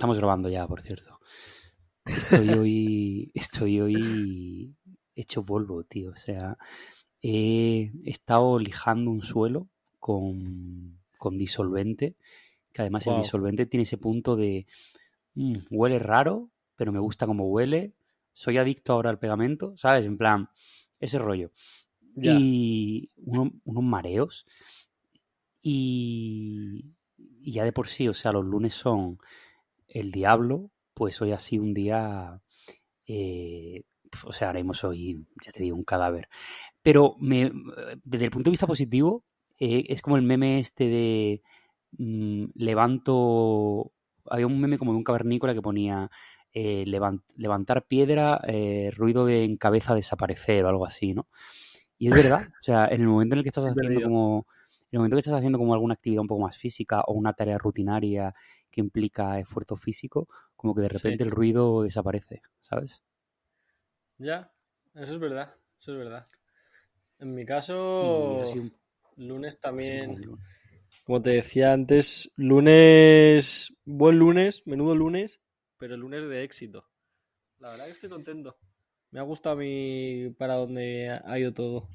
Estamos grabando ya, por cierto. Estoy hoy, estoy hoy hecho polvo, tío. O sea, he estado lijando un suelo con, con disolvente, que además el disolvente tiene ese punto de "Mm, huele raro, pero me gusta como huele. Soy adicto ahora al pegamento, ¿sabes? En plan, ese rollo. Y uno- unos mareos. Y, y ya de por sí, o sea, los lunes son el diablo, pues hoy ha sido un día, eh, o sea, mismo soy, ya te digo, un cadáver. Pero me, desde el punto de vista positivo, eh, es como el meme este de mm, levanto, había un meme como de un cavernícola que ponía eh, levan- levantar piedra, eh, ruido de en cabeza desaparecer o algo así, ¿no? Y es verdad, o sea, en el momento en el que estás haciendo como, en el momento que estás haciendo como alguna actividad un poco más física o una tarea rutinaria que implica esfuerzo físico, como que de Sí. repente el ruido desaparece, ¿sabes? Ya, eso es verdad, eso es verdad. En mi caso, un- lunes también, como te decía antes, lunes, buen lunes, menudo lunes, pero lunes de éxito. La verdad que estoy contento. Me ha gustado a mí para dónde ha ido todo,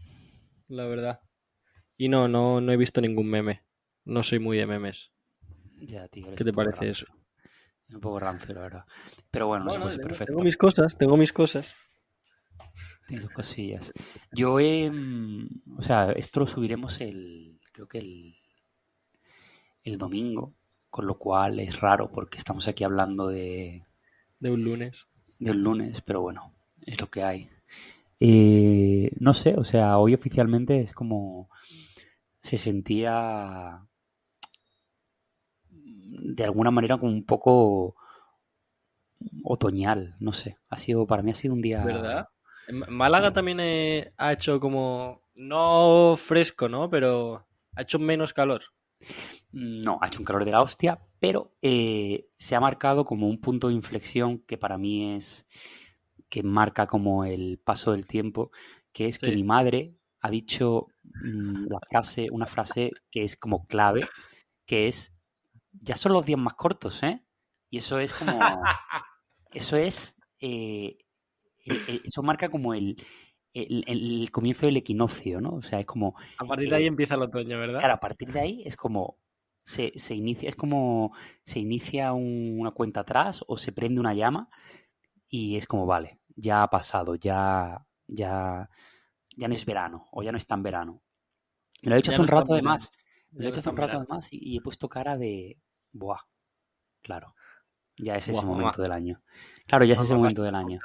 la verdad. Y no, no, no he visto ningún meme. No soy muy de memes. Ya, tío, ¿Qué un te parece eso? rancio. Es un poco rancio, la verdad. Pero bueno, no, se No, no, puede ser tengo, perfecto. tengo mis cosas, tengo mis cosas. Sus cosillas. Yo he. mm, O sea, esto lo subiremos el. Creo que el. El domingo. Con lo cual es raro porque estamos aquí hablando de. De un lunes. Del lunes, pero bueno, es lo que hay. Eh, no sé, o sea, hoy oficialmente es como. Se sentía. De alguna manera como un poco. Otoñal, no sé. Ha sido, para mí ha sido un día. ¿Verdad? Málaga también eh, ha hecho como. No fresco, ¿no? Pero ha hecho menos calor. No, ha hecho un calor de la hostia, pero eh, se ha marcado como un punto de inflexión que para mí es que marca como el paso del tiempo, que es que mi madre ha dicho mm, la frase, una frase que es como clave, que es ya son los días más cortos, ¿eh? Y eso es como eso es eh, el- el- eso marca como el, el, el comienzo del equinoccio, ¿no? O sea, es como A partir de ahí eh, empieza el otoño, ¿verdad? Claro, a partir de ahí es como se, se inicia, es como se inicia un- una cuenta atrás o se prende una llama y es como, vale, ya ha pasado, ya, ya, ya no es verano o ya no es tan verano. Me lo he Ya hace un rato además, me lo he es hace un rato además y, he puesto cara de, buah, claro, ya es ese Buah, mamá. momento del año. Claro, ya es ese momento del de año.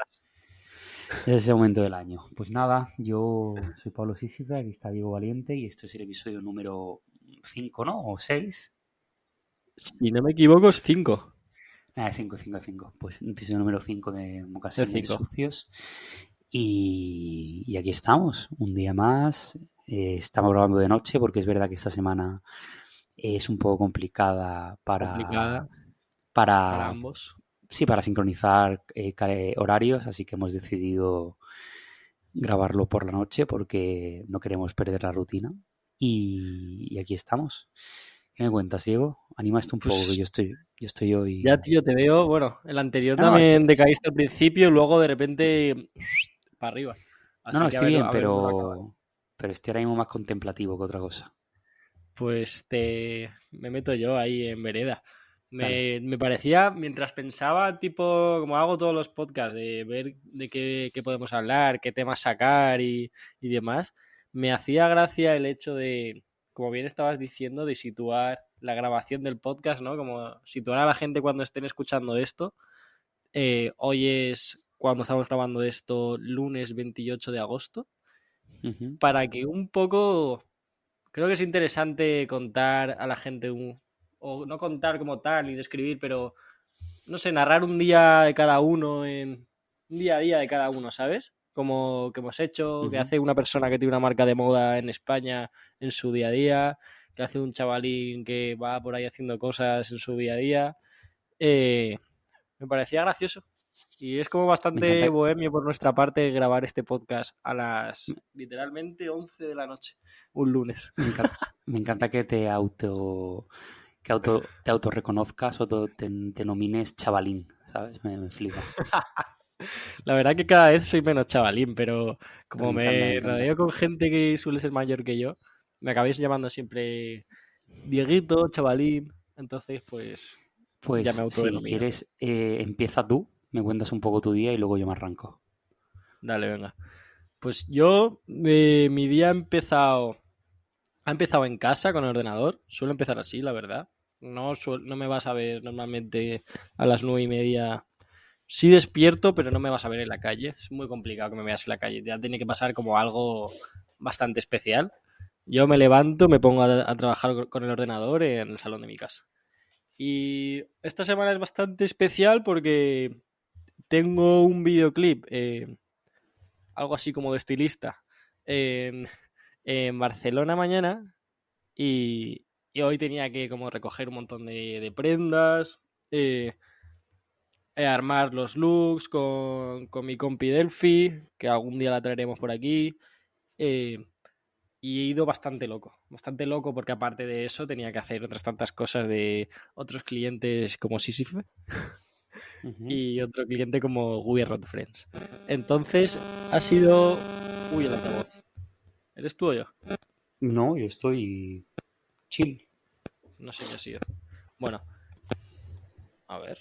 Es ese momento del año. Pues nada, yo soy Pablo Sísica, aquí está Diego Valiente y este es el episodio número 5, ¿no? O 6. Si no me equivoco, es 5. Nada, 5, 5, 5. Pues episodio número 5 de Mocasines cinco. Sucios. Y, y aquí estamos, un día más. Eh, estamos grabando de noche porque es verdad que esta semana es un poco complicada para, Complicada para, para ambos. sí, para sincronizar eh, horarios, así que hemos decidido grabarlo por la noche porque no queremos perder la rutina. Y, y aquí estamos. ¿Qué me cuentas, Diego? Anima esto un poco, que Pues yo estoy, yo estoy hoy. Ya, tío, te veo. Bueno, el anterior No, también estoy- decaíste al principio y luego de repente para arriba. Así No, no, estoy ver- bien, pero, pero estoy ahora mismo más contemplativo que otra cosa. Pues te me meto yo ahí en vereda. Me, me parecía, mientras pensaba, tipo, como hago todos los podcasts, de ver de qué, qué podemos hablar, qué temas sacar y, y demás, me hacía gracia el hecho de, como bien estabas diciendo, de situar la grabación del podcast, ¿no? Como situar a la gente cuando estén escuchando esto. Eh, hoy es cuando estamos grabando esto, lunes 28 de agosto para que un poco creo que es interesante contar a la gente un, o no contar como tal y describir, pero no sé, narrar un día de cada uno en un día a día de cada uno, ¿sabes? Como que hemos hecho, que Ujú. hace una persona que tiene una marca de moda en España en su día a día, que hace un chavalín que va por ahí haciendo cosas en su día a día. Eh, me parecía gracioso. Y es como bastante bohemio por nuestra parte grabar este podcast a las literalmente 11 de la noche, un lunes. Me encanta, me encanta que te auto que auto, te autorreconozcas o te, denomines chavalín, ¿sabes? Me, me flipa. La verdad que cada vez soy menos chavalín, pero como me, rodeo con gente que suele ser mayor que yo, me acabáis llamando siempre Dieguito, chavalín. Entonces, pues, pues ya me Si quieres, eh, empieza tú, me cuentas un poco tu día y luego yo me arranco. Dale, venga. Pues yo, eh, mi día ha empezado. Ha empezado en casa con el ordenador. Suelo empezar así, la verdad. No, no me vas a ver normalmente a las nueve y media sí despierto, pero no me vas a ver en la calle. Es muy complicado que me veas en la calle. Ya tiene que pasar como algo bastante especial. Yo me levanto, me pongo a, trabajar con el ordenador en el salón de mi casa. Y esta semana es bastante especial porque tengo un videoclip, eh, algo así como de estilista, en, Barcelona mañana. Y, hoy tenía que como recoger un montón de, prendas. Eh, armar los looks con, mi compi Delphi, que algún día la traeremos por aquí. Eh, y he ido bastante loco, bastante loco porque aparte de eso tenía que hacer otras tantas cosas de otros clientes como Y otro cliente como We Friends. Entonces ha sido... Uy, el altavoz. ¿Eres tú o yo? No, yo estoy chill. No sé qué ha sido. Bueno, a ver.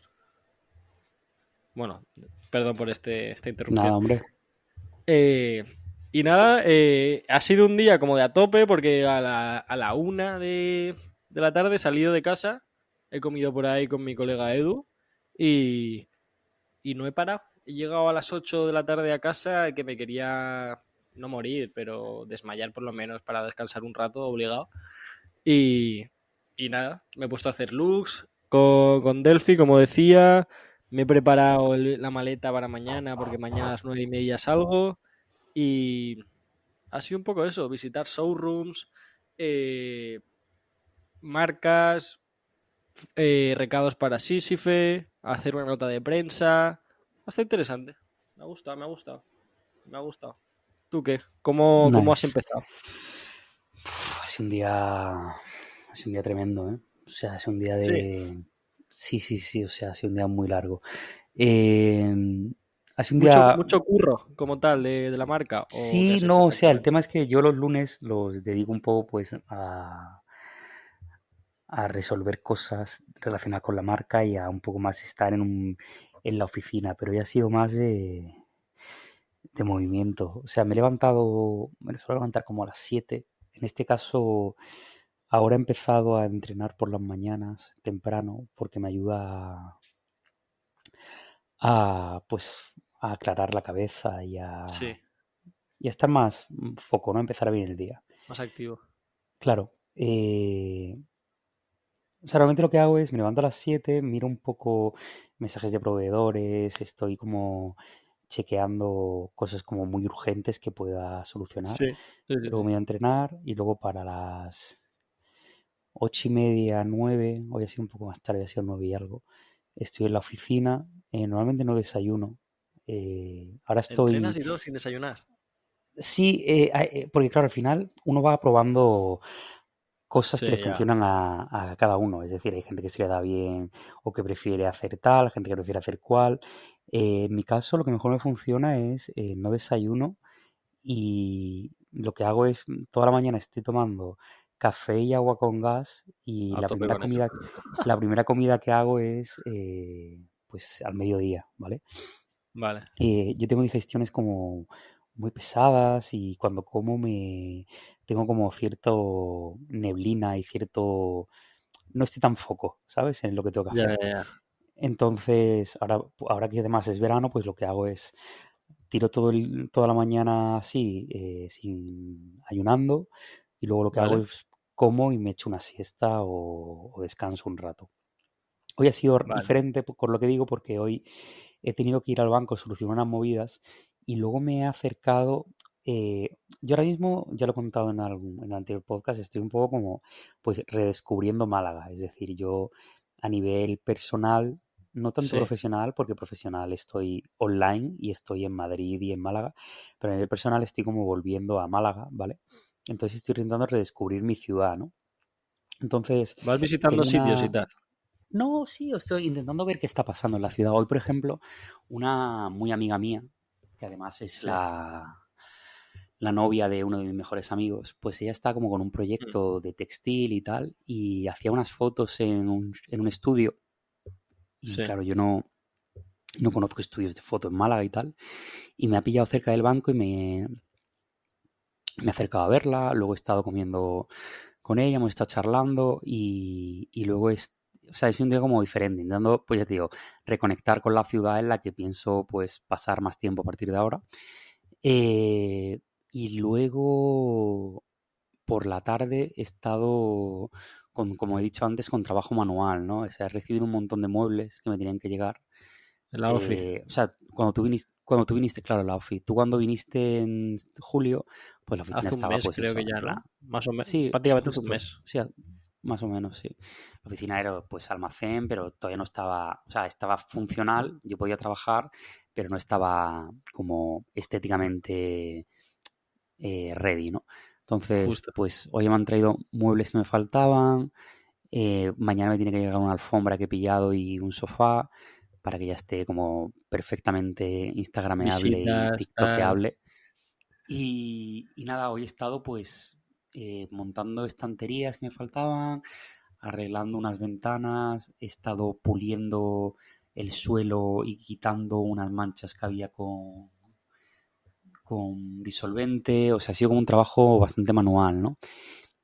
Bueno, perdón por este, esta interrupción. Nada, hombre. Eh, y nada, eh, ha sido un día como de a tope porque a la, a la una de, la tarde he salido de casa, he comido por ahí con mi colega Edu y, y no he parado. He llegado a las 8 de la tarde a casa que me quería no morir, pero desmayar por lo menos para descansar un rato obligado. Y, y nada, me he puesto a hacer looks con, con Delphi, como decía. Me he preparado la maleta para mañana porque mañana a las nueve y media salgo. Y ha sido un poco eso, visitar showrooms, eh, marcas, eh, recados para Sísife, hacer una nota de prensa. Está interesante. Me ha gustado, me ha gustado. Me ha gustado. ¿Tú qué? ¿Cómo, ¿cómo has empezado? ha sido un día. Ha sido un día tremendo, ¿eh? O sea, ha sido un día de. Sí, sí, sí, o sea, ha sido un día muy largo. Eh, ha sido un mucho, día... mucho curro como tal de, la marca. sí, no, o sea, el tema es que yo los lunes los dedico un poco pues a, a resolver cosas relacionadas con la marca y a un poco más estar en, un, en la oficina, pero ya ha sido más de, de movimiento. O sea, me he levantado, me suelo levantar como a las 7. En este caso, Ahora he empezado a entrenar por las mañanas temprano porque me ayuda a, pues a aclarar la cabeza y a, y a estar más foco, ¿no? Empezar bien el día. Más activo. Claro. Eh, o sea, realmente lo que hago es me levanto a las 7, miro un poco mensajes de proveedores, estoy como chequeando cosas como muy urgentes que pueda solucionar. luego me voy a entrenar y luego para las ocho y media, nueve, hoy ha sido un poco más tarde, ha sido nueve y algo. Estoy en la oficina, eh, normalmente no desayuno. Eh, ahora estoy... ¿Entrenas y todo sin desayunar? Sí, eh, porque claro, al final uno va probando cosas que le funcionan a, cada uno. Es decir, hay gente que se le da bien o que prefiere hacer tal, gente que prefiere hacer cual. en mi caso, lo que mejor me funciona es no desayuno y lo que hago es toda la mañana estoy tomando café y agua con gas y la primera, comida, la primera comida que hago es eh, pues al mediodía, ¿vale? Vale. Eh, yo tengo digestiones como muy pesadas y cuando como me tengo como cierto neblina y cierto no estoy tan foco, ¿sabes? En lo que tengo que hacer. Entonces, ahora, ahora que además es verano, pues lo que hago es tiro todo el, toda la mañana así, eh, sin ayunando, y luego lo que hago es como y me echo una siesta o, descanso un rato. Hoy ha sido diferente por lo que digo porque hoy he tenido que ir al banco solucionar unas movidas y luego me he acercado. Eh, yo ahora mismo, ya lo he contado en, algún, en el anterior podcast, estoy un poco como pues redescubriendo Málaga. Es decir, yo a nivel personal, no tanto profesional, porque profesional estoy online y estoy en Madrid y en Málaga, pero a nivel personal estoy como volviendo a Málaga, ¿vale? Entonces estoy intentando redescubrir mi ciudad, ¿no? Entonces. Vas visitando sitios y tal. No, sí, estoy intentando ver qué está pasando en la ciudad. Hoy, por ejemplo, una muy amiga mía, que además es la, la novia de uno de mis mejores amigos, pues ella está como con un proyecto mm. de textil y tal, y hacía unas fotos en un, en un estudio. Y claro, yo no, no conozco estudios de foto en Málaga y tal, y me ha pillado cerca del banco y me, me he acercado a verla, luego he estado comiendo con ella, hemos estado charlando y, y luego he, o sea, es un día como diferente, intentando, pues ya te digo, reconectar con la ciudad en la que pienso pues pasar más tiempo a partir de ahora. Eh, y luego por la tarde he estado, con, como he dicho antes, con trabajo manual, ¿no? O sea, he recibido un montón de muebles que me tenían que llegar. La OFI. Eh, o sea, cuando tú viniste, cuando tú viniste, claro, la OFI. Tú cuando viniste en julio, pues la oficina Hace un estaba mes, pues creo que ya, ¿no? Más o menos. Sí, prácticamente hace un mes. Sí, más o menos, sí. La oficina era pues almacén, pero todavía no estaba, o sea, estaba funcional, yo podía trabajar, pero no estaba como estéticamente eh, ready, ¿no? Entonces, pues hoy me han traído muebles que me faltaban, eh, mañana me tiene que llegar una alfombra que he pillado y un sofá para que ya esté como perfectamente instagrameable y tiktokeable. Y, y nada, hoy he estado pues eh, montando estanterías que me faltaban, arreglando unas ventanas, he estado puliendo el suelo y quitando unas manchas que había con, con disolvente, o sea, ha sido como un trabajo bastante manual, ¿no?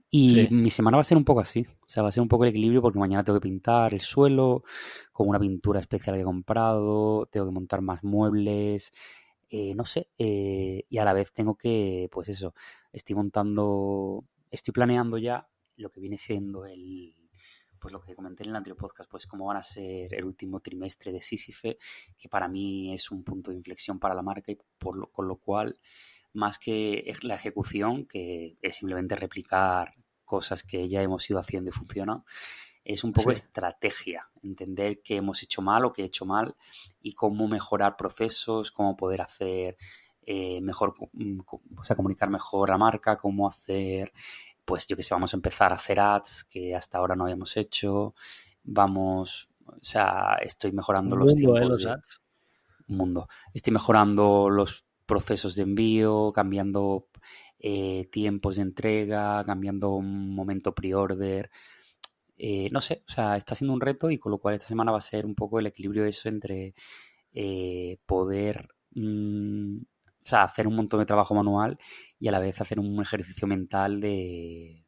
Y mi semana va a ser un poco así, o sea, va a ser un poco el equilibrio porque mañana tengo que pintar el suelo con una pintura especial que he comprado, tengo que montar más muebles, eh, no sé, eh, y a la vez tengo que, pues eso, estoy montando, estoy planeando ya lo que viene siendo el, pues lo que comenté en el anterior podcast, pues cómo van a ser el último trimestre de Sísife, que para mí es un punto de inflexión para la marca y por lo, con lo cual, más que la ejecución, que es simplemente replicar cosas que ya hemos ido haciendo y funcionan, es un poco estrategia, entender qué hemos hecho mal o qué he hecho mal y cómo mejorar procesos, cómo poder hacer eh, mejor, mm, o sea, comunicar mejor la marca, cómo hacer, pues yo que sé, vamos a empezar a hacer ads que hasta ahora no habíamos hecho, vamos, o sea, estoy mejorando los tiempos. ¿eh? los ads. Mundo. Estoy mejorando los procesos de envío, cambiando eh, tiempos de entrega, cambiando un momento pre-order. Eh, no sé, o sea, está siendo un reto y con lo cual esta semana va a ser un poco el equilibrio de eso entre eh, poder mm, o sea, hacer un montón de trabajo manual y a la vez hacer un ejercicio mental de,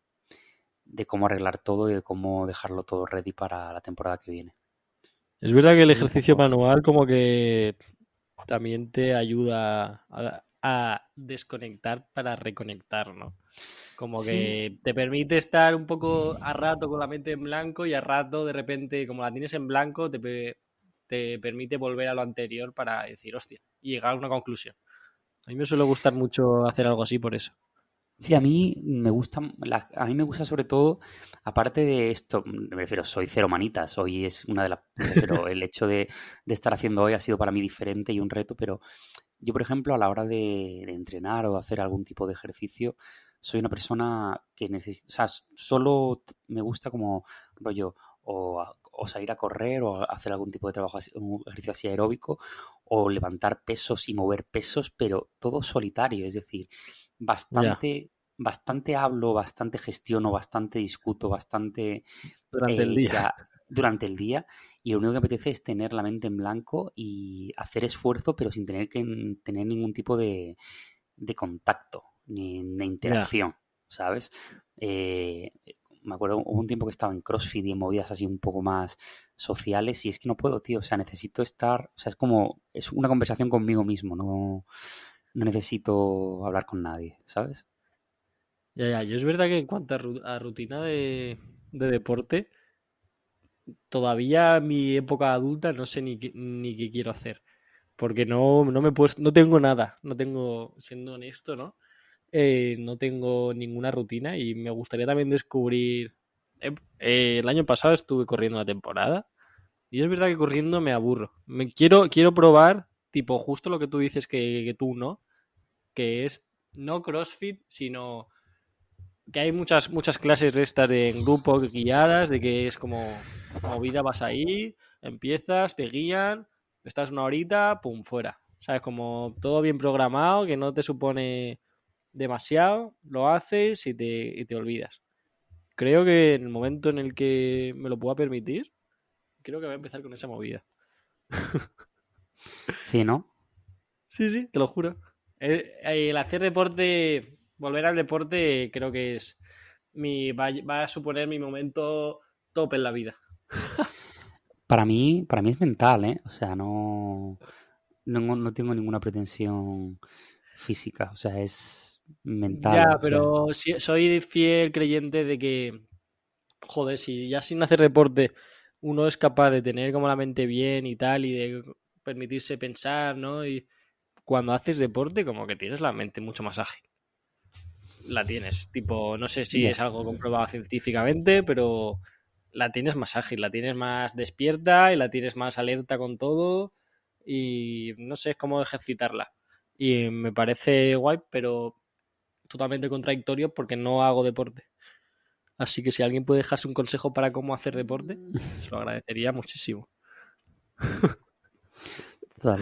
de cómo arreglar todo y de cómo dejarlo todo ready para la temporada que viene. Es verdad que el ejercicio manual como que también te ayuda a, a desconectar para reconectar, ¿no? Como que te permite estar un poco a rato con la mente en blanco y a rato de repente, como la tienes en blanco, te, te permite volver a lo anterior para decir, hostia, y llegar a una conclusión. A mí me suele gustar mucho hacer algo así por eso. Sí, a mí me gusta, a mí me gusta sobre todo, aparte de esto, me refiero, soy cero manitas, hoy es una de las, pero el hecho de, de, estar haciendo hoy ha sido para mí diferente y un reto, pero yo, por ejemplo, a la hora de, de entrenar o hacer algún tipo de ejercicio, soy una persona que necesita, o sea, solo me gusta como rollo o, o, salir a correr o hacer algún tipo de trabajo, un ejercicio así aeróbico o levantar pesos y mover pesos, pero todo solitario, es decir, bastante, bastante hablo, bastante gestiono, bastante discuto, bastante... Durante el día. Ya, durante el día y lo único que apetece es tener la mente en blanco y hacer esfuerzo pero sin tener que tener ningún tipo de, de contacto ni de interacción, ¿sabes? Eh, me acuerdo, hubo un tiempo que estaba en CrossFit y en movidas así un poco más sociales y es que no puedo, tío, o sea, necesito estar, o sea, es como, es una conversación conmigo mismo, no, no necesito hablar con nadie, ¿sabes? Ya, ya, yo es verdad que en cuanto a rutina de, de deporte, todavía mi época adulta no sé ni, ni qué quiero hacer. Porque no, no me puesto, no tengo nada, no tengo, siendo honesto, ¿no? Eh, no tengo ninguna rutina y me gustaría también descubrir. Eh, eh, el año pasado estuve corriendo una temporada y es verdad que corriendo me aburro. Me quiero, quiero probar, tipo, justo lo que tú dices que, que tú no, que es no CrossFit, sino que hay muchas, muchas clases de estas de en grupo guiadas, de que es como movida, vas ahí, empiezas, te guían, estás una horita, pum, fuera. ¿Sabes? Como todo bien programado, que no te supone demasiado, lo haces y te, y te olvidas. Creo que en el momento en el que me lo pueda permitir, creo que voy a empezar con esa movida. Sí, ¿no? Sí, sí, te lo juro. El, el hacer deporte, volver al deporte, creo que es mi va, va a suponer mi momento top en la vida. Para mí, para mí es mental, ¿eh? O sea, no, no, no tengo ninguna pretensión física. O sea, es mental. Ya, pero soy fiel creyente de que, joder, si ya sin hacer deporte uno es capaz de tener como la mente bien y tal y de permitirse pensar, ¿no? Y cuando haces deporte como que tienes la mente mucho más ágil. La tienes, tipo, no sé si es algo comprobado científicamente, pero la tienes más ágil, la tienes más despierta y la tienes más alerta con todo y no sé, es como ejercitarla. Y me parece guay, pero totalmente contradictorio porque no hago deporte. Así que si alguien puede dejarse un consejo para cómo hacer deporte, se lo agradecería muchísimo. Total.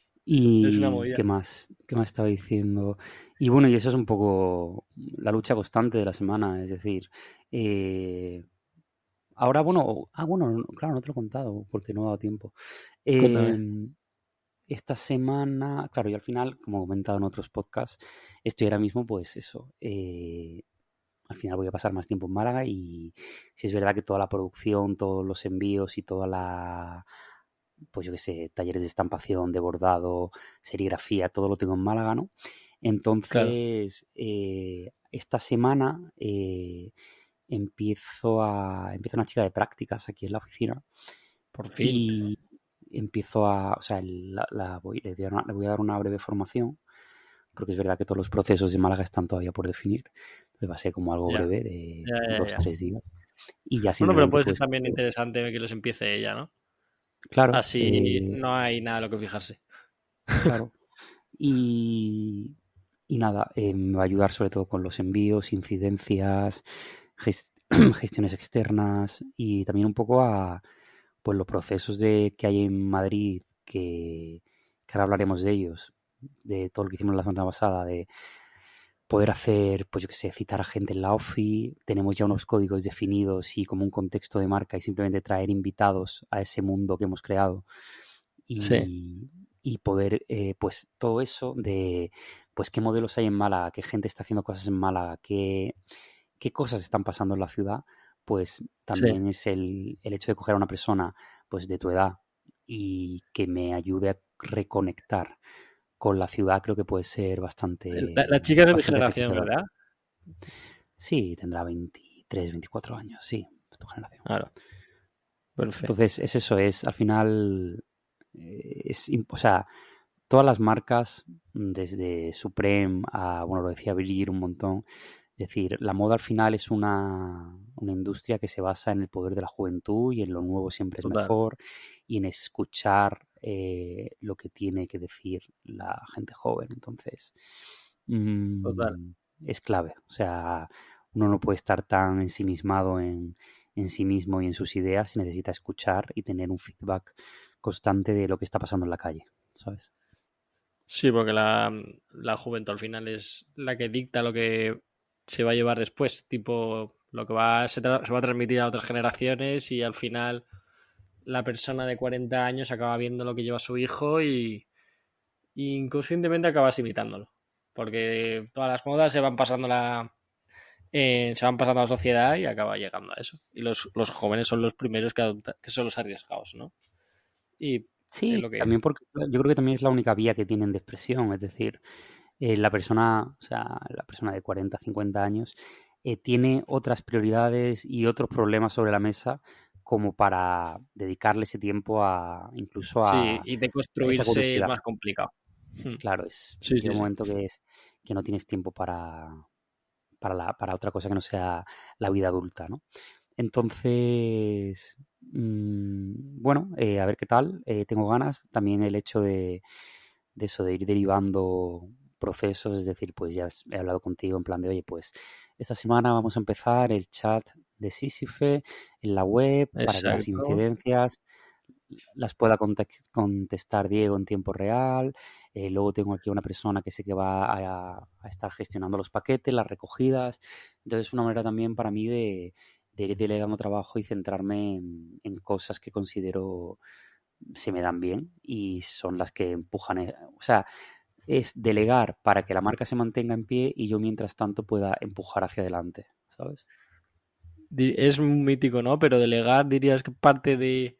¿Y qué más? ¿Qué más estaba diciendo? Y bueno, y eso es un poco la lucha constante de la semana, es decir, eh, ahora, bueno, ah, bueno, no- claro, no te lo he contado porque no he dado tiempo. Cuéntame. Esta semana, claro, y al final, como he comentado en otros podcasts, estoy ahora mismo, pues eso, eh, al final voy a pasar más tiempo en Málaga y si es verdad que toda la producción, todos los envíos y toda la, pues yo qué sé, talleres de estampación, de bordado, serigrafía, todo lo tengo en Málaga, ¿no? Claro. Entonces, eh, esta semana eh, empiezo a, empieza una chica de prácticas aquí en la oficina Por fin. y empiezo a, o sea, la, la voy, le, voy a dar una, le voy a dar una breve formación, porque es verdad que todos los procesos de Málaga están todavía por definir, entonces va a ser como algo Ya, breve de ya, ya, dos, tres días. Y ya Bueno, pero puede ser pues, también interesante que los empiece ella, ¿no? claro, Así eh, no hay nada a lo que fijarse. claro. Y, y nada, eh, me va a ayudar sobre todo con los envíos, incidencias, ges- gestiones externas y también un poco a pues los procesos de, que hay en Madrid, que, que ahora hablaremos de ellos, de todo lo que hicimos la semana pasada, de poder hacer, pues yo qué sé, citar a gente en la OFI, tenemos ya unos códigos definidos y como un contexto de marca y simplemente traer invitados a ese mundo que hemos creado Sí. y, y poder, eh, pues todo eso de, pues qué modelos hay en Málaga, qué gente está haciendo cosas en Málaga, qué, qué cosas están pasando en la ciudad, pues Sí. también es el, el hecho de coger a una persona pues de tu edad y que me ayude a reconectar con la ciudad, creo que puede ser La, bastante, la chica es de mi generación. ¿verdad? Sí, tendrá 23, 24 años, sí, es tu generación. Claro. Perfecto. Entonces, es eso, es al final, eh, es, o sea, todas las marcas, desde Supreme a, bueno, lo decía Brillir un montón, es decir, la moda al final es una, una industria que se basa en el poder de la juventud y en lo nuevo siempre es Total. mejor y en escuchar eh, lo que tiene que decir la gente joven. Entonces, mm, es clave. O sea, uno no puede estar tan ensimismado en, en sí mismo y en sus ideas y necesita escuchar y tener un feedback constante de lo que está pasando en la calle, ¿sabes? Sí, porque la, la juventud al final es la que dicta lo que se va a llevar después. Tipo, lo que va, se, se va a transmitir a otras generaciones y al final la persona de 40 años acaba viendo lo que lleva su hijo y, y inconscientemente acabas imitándolo. Porque todas las modas se van pasando la, eh, se van pasando a la sociedad y acaba llegando a eso. Y los, los jóvenes son los primeros que, adoptan- que son los arriesgados, ¿no? Y Sí, lo que es. también porque yo creo que también es la única vía que tienen de expresión, es decir, eh, la persona, o sea, la persona de 40, 50 años eh, tiene otras prioridades y otros problemas sobre la mesa como para dedicarle ese tiempo a incluso Sí, a, y de construirse es más complicado. Hmm. Claro, es Sí, sí, un sí. momento que es que no tienes tiempo para, para, la, para otra cosa que no sea la vida adulta, ¿no? Entonces, mm, bueno, eh, a ver qué tal. eh, tengo ganas. También el hecho de, de eso, de ir derivando procesos, es decir, pues ya he hablado contigo en plan de, oye, pues esta semana vamos a empezar el chat de Sísife en la web para que las incidencias las pueda contestar Diego en tiempo real. Eh, luego tengo aquí una persona que sé que va a, estar gestionando los paquetes, las recogidas. Entonces es una manera también para mí de, ir delegando trabajo y centrarme en, cosas que considero se me dan bien y son las que empujan. Eh, o sea, es delegar para que la marca se mantenga en pie y yo mientras tanto pueda empujar hacia adelante, ¿sabes? Es mítico, ¿no? Pero delegar dirías que parte de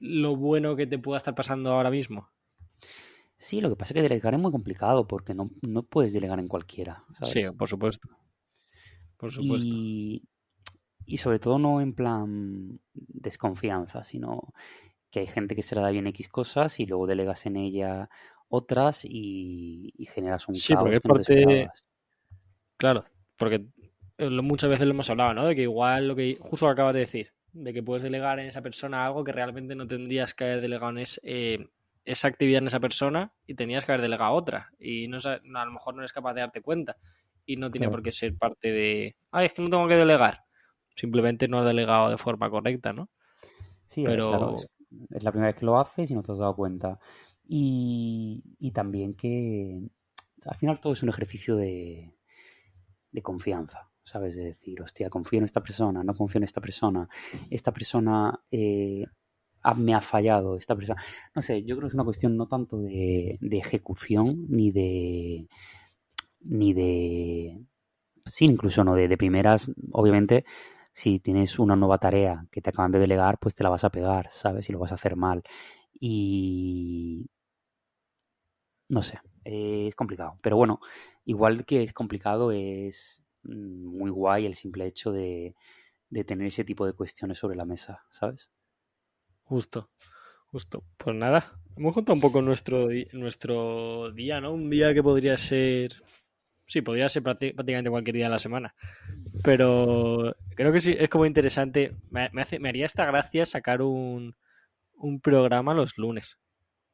lo bueno que te pueda estar pasando ahora mismo. Sí, lo que pasa es que delegar es muy complicado porque no, puedes delegar en cualquiera. Sí, por supuesto. Por supuesto. Y, sobre todo no en plan desconfianza, sino que hay gente que se le da bien X cosas y luego delegas en ella otras y, generas un sí, porque parte... Claro, porque eh, muchas veces lo hemos hablado, ¿no? De que igual lo que justo lo acabas de decir, de que puedes delegar en esa persona algo que realmente no tendrías que haber delegado en eh, esa actividad en esa persona y tenías que haber delegado otra. Y no, a lo mejor no eres capaz de darte cuenta. Y no tiene por qué ser parte de, ay, es que no tengo que delegar. Simplemente no has delegado de forma correcta, ¿no? Sí, pero es, la primera vez que lo haces y no te has dado cuenta. Y, también que al final todo es un ejercicio de, de confianza. ¿sabes? De decir, hostia, confío en esta persona, no confío en esta persona, esta persona eh, me ha fallado, esta persona... No sé, yo creo que es una cuestión no tanto de, ejecución ni de... ni de... Sí, incluso no de primeras, obviamente, si tienes una nueva tarea que te acaban de delegar, pues te la vas a pegar, ¿sabes? Y lo vas a hacer mal. Y... No sé, es complicado. Pero bueno, igual que es complicado es muy guay el simple hecho de, tener ese tipo de cuestiones sobre la mesa, ¿sabes? Justo, justo. Pues nada, hemos contado un poco nuestro, nuestro día, ¿no? Un día que podría ser... Sí, podría ser prácticamente cualquier día de la semana. Pero creo que sí, es como interesante. Me, hace, me haría esta gracia sacar un, un programa los lunes.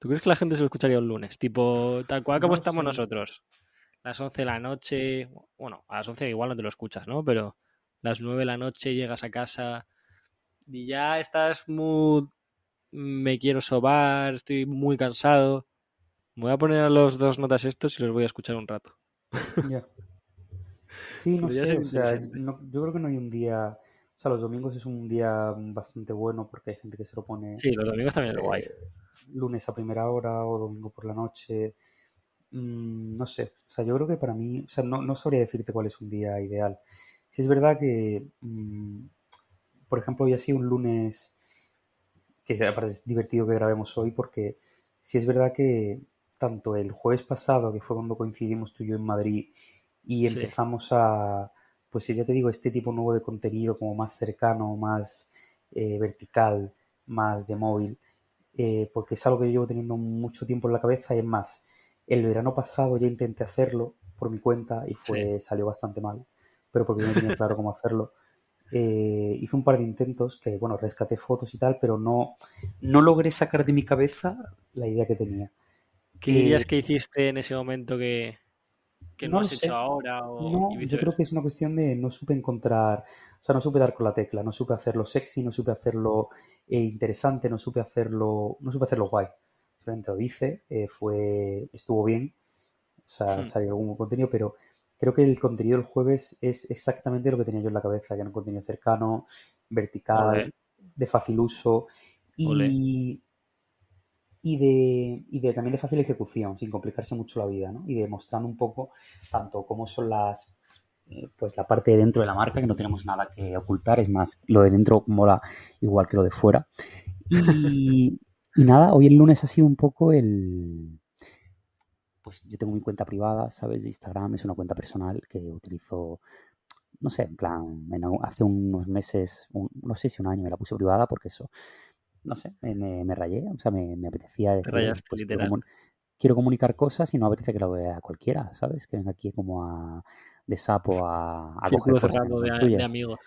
¿Tú crees que la gente se lo escucharía un lunes? Tipo, tal cual como estamos nosotros las 11 de la noche, bueno, a las 11 igual no te lo escuchas, ¿no? Pero las 9 de la noche llegas a casa y ya estás muy... me quiero sobar, estoy muy cansado. Me voy a poner a los dos notas estos y los voy a escuchar un rato. Ya. Sí, no sé, o sea, yo creo que no hay un día... O sea, los domingos es un día bastante bueno porque hay gente que se lo pone... Sí, los domingos también es guay. Eh, lunes a primera hora o domingo por la noche. Mm, no sé, o sea, yo creo que para mí, o sea, no, no sabría decirte cuál es un día ideal. Si es verdad que, mm, por ejemplo, hoy ha sido un lunes, que es divertido que grabemos hoy, porque si es verdad que tanto el jueves pasado, que fue cuando coincidimos tú y yo en Madrid, y empezamos a, pues ya te digo, este tipo nuevo de contenido como más cercano, más eh, vertical, más de móvil, eh, porque es algo que yo llevo teniendo mucho tiempo en la cabeza y es más, el verano pasado ya intenté hacerlo por mi cuenta y fue salió bastante mal, pero porque no tenía claro cómo hacerlo. Eh, hice un par de intentos que, bueno, rescaté fotos y tal, pero no, no logré sacar de mi cabeza la idea que tenía. ¿Qué dirías que hiciste en ese momento que, no, has hecho ahora? no, yo creo que es una cuestión de no supe encontrar, o sea, no supe dar con la tecla, no supe hacerlo sexy, no supe hacerlo eh, interesante, no supe hacerlo, no supe hacerlo guay lo hice, eh, fue, estuvo bien, o sea, hmm. salió algún contenido, pero creo que el contenido del jueves es exactamente lo que tenía yo en la cabeza, que era un contenido cercano, vertical, de fácil uso y, y, de, y de también de fácil ejecución, sin complicarse mucho la vida, ¿no? Y demostrando un poco tanto cómo son las eh, pues la parte de dentro de la marca, que no tenemos nada que ocultar, es más, lo de dentro mola igual que lo de fuera. Y, y nada, hoy el lunes ha sido un poco el... Pues yo tengo mi cuenta privada, ¿sabes? De Instagram, es una cuenta personal que utilizo, no sé, en plan, hace unos meses, no sé si un año me la puse privada porque eso, no sé, me, rayé, o sea, me, apetecía decir, pues, quiero, comunicar cosas y no apetece que lo vea cualquiera, ¿sabes? Que venga aquí como a, de sapo a, a círculo cerrado de, amigos.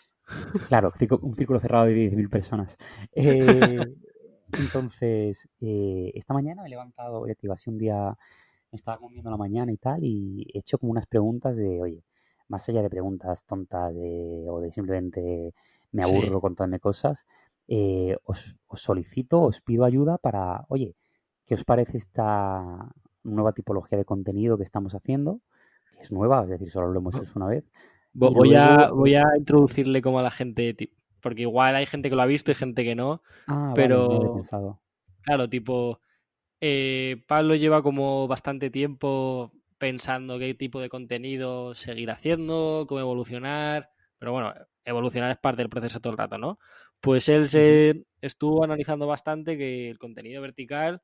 Claro, un círculo cerrado de 10.000 personas. Eh, entonces, eh, esta mañana me he levantado, ya te un día me estaba comiendo la mañana y tal, y he hecho como unas preguntas de, oye, más allá de preguntas tontas o de simplemente me aburro contándome cosas, eh, os, solicito, os pido ayuda para, oye, ¿qué os parece esta nueva tipología de contenido que estamos haciendo? Que es nueva, es decir, solo lo hemos hecho una vez. Voy, a, voy a introducirle como a la gente, porque igual hay gente que lo ha visto y gente que no, ah, pero... pensado. Claro, tipo, eh, Pablo lleva como bastante tiempo pensando qué tipo de contenido seguir haciendo, cómo evolucionar, pero bueno, evolucionar es parte del proceso todo el rato, ¿no? Pues él se estuvo analizando bastante que el contenido vertical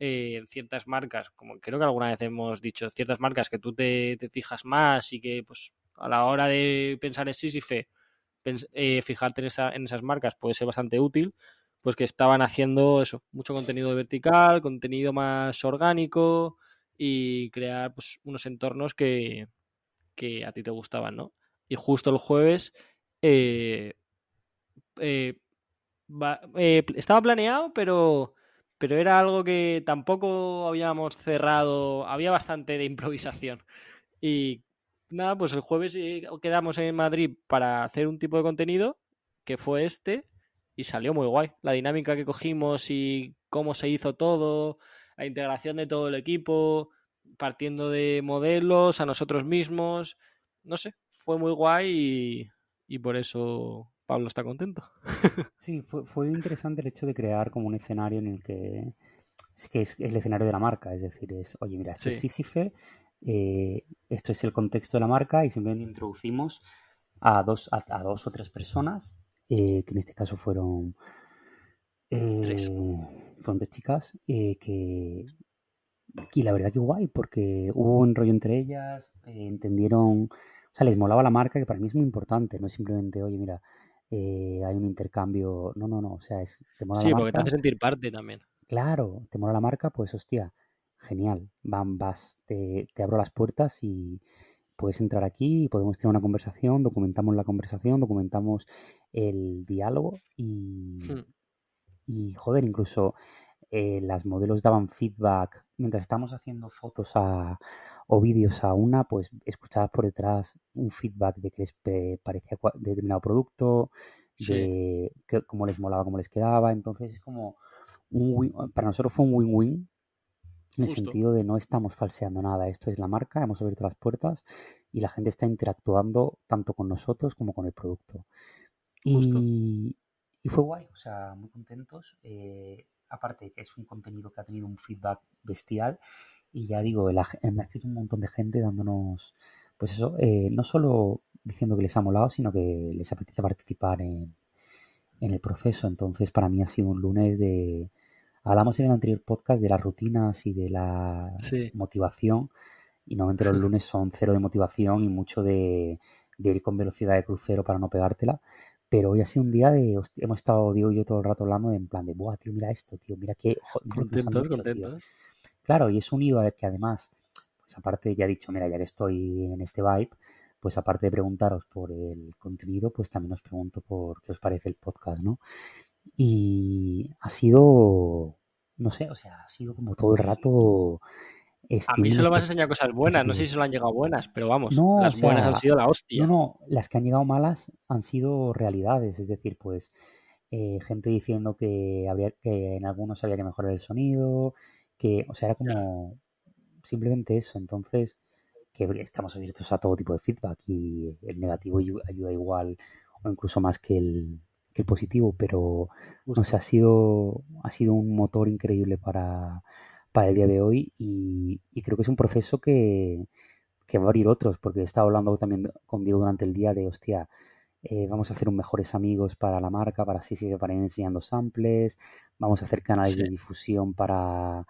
eh, en ciertas marcas, como creo que alguna vez hemos dicho, ciertas marcas que tú te, fijas más y que pues a la hora de pensar en Sísife, eh, fijarte en, en esas marcas puede ser bastante útil, pues que estaban haciendo eso, mucho contenido vertical, contenido más orgánico y crear pues, unos entornos que, que a ti te gustaban, ¿no? Y justo el jueves eh, eh, eh, estaba planeado, pero, pero era algo que tampoco habíamos cerrado, había bastante de improvisación. Y nada, pues el jueves quedamos en Madrid para hacer un tipo de contenido, que fue este, y salió muy guay. La dinámica que cogimos y cómo se hizo todo, la integración de todo el equipo, partiendo de modelos a nosotros mismos, no sé, fue muy guay y, por eso Pablo está contento. Sí, fue, interesante el hecho de crear como un escenario en el que es que es el escenario de la marca, es decir, es, oye, mira, esto es Sísife, eh, esto es el contexto de la marca y simplemente introducimos a dos, a, dos o tres personas, eh, que en este caso fueron tres. Eh, fueron tres chicas, que y la verdad que guay, porque hubo un rollo entre ellas, entendieron o sea, les molaba la marca, que para mí es muy importante, no es simplemente, oye, mira, eh, hay un intercambio. No, no, no, o sea, es, te mola sí, porque te hace sentir parte también. Claro, te mola la marca, pues hostia, genial, van, vas, te, te abro las puertas y puedes entrar aquí y podemos tener una conversación, documentamos la conversación, documentamos el diálogo y, hmm. y joder, incluso eh, las modelos daban feedback mientras estamos haciendo fotos a, o vídeos a una, pues escuchabas por detrás un feedback de que les parecía de determinado producto, de cómo les molaba, cómo les quedaba. Entonces es como un para nosotros fue un win-win en el sentido de no estamos falseando nada. Esto es la marca, hemos abierto las puertas y la gente está interactuando tanto con nosotros como con el producto. Y, y, fue guay, o sea, muy contentos. Eh, aparte que es un contenido que ha tenido un feedback bestial y ya digo, me ha escrito un montón de gente dándonos, pues eso, eh, no solo diciendo que les ha molado, sino que les apetece participar en, en el proceso. Entonces, para mí ha sido un lunes de... Hablamos en el anterior podcast de las rutinas y de la motivación. Y normalmente los lunes son cero de motivación y mucho de, de, ir con velocidad de crucero para no pegártela. Pero hoy ha sido un día de. hemos estado, digo yo, todo el rato hablando de, en plan de, buah, tío, mira esto, tío, mira qué. contentos, contentos. Claro, y es un IVA que además, pues aparte ya he dicho, mira, ya que estoy en este vibe, pues aparte de preguntaros por el contenido, pues también os pregunto por qué os parece el podcast, ¿no? Y ha sido, no sé, o sea, ha sido como todo el rato... A mí solo me has enseñado cosas buenas, no sé si solo han llegado buenas, pero vamos, las buenas han sido la hostia. No, no, las que han llegado malas han sido realidades, es decir, pues eh, gente diciendo que habría que en algunos había que mejorar el sonido, que, o sea, era como simplemente eso. Entonces, que estamos abiertos a todo tipo de feedback y el negativo ayuda igual o incluso más que el, que el positivo, pero no sé, ha sido, ha sido un motor increíble para, para el día de hoy y, creo que es un proceso que, que va a abrir otros, porque he estado hablando también con Diego durante el día de, hostia, eh, vamos a hacer un mejores amigos para la marca, para así para ir enseñando samples, vamos a hacer canales de difusión para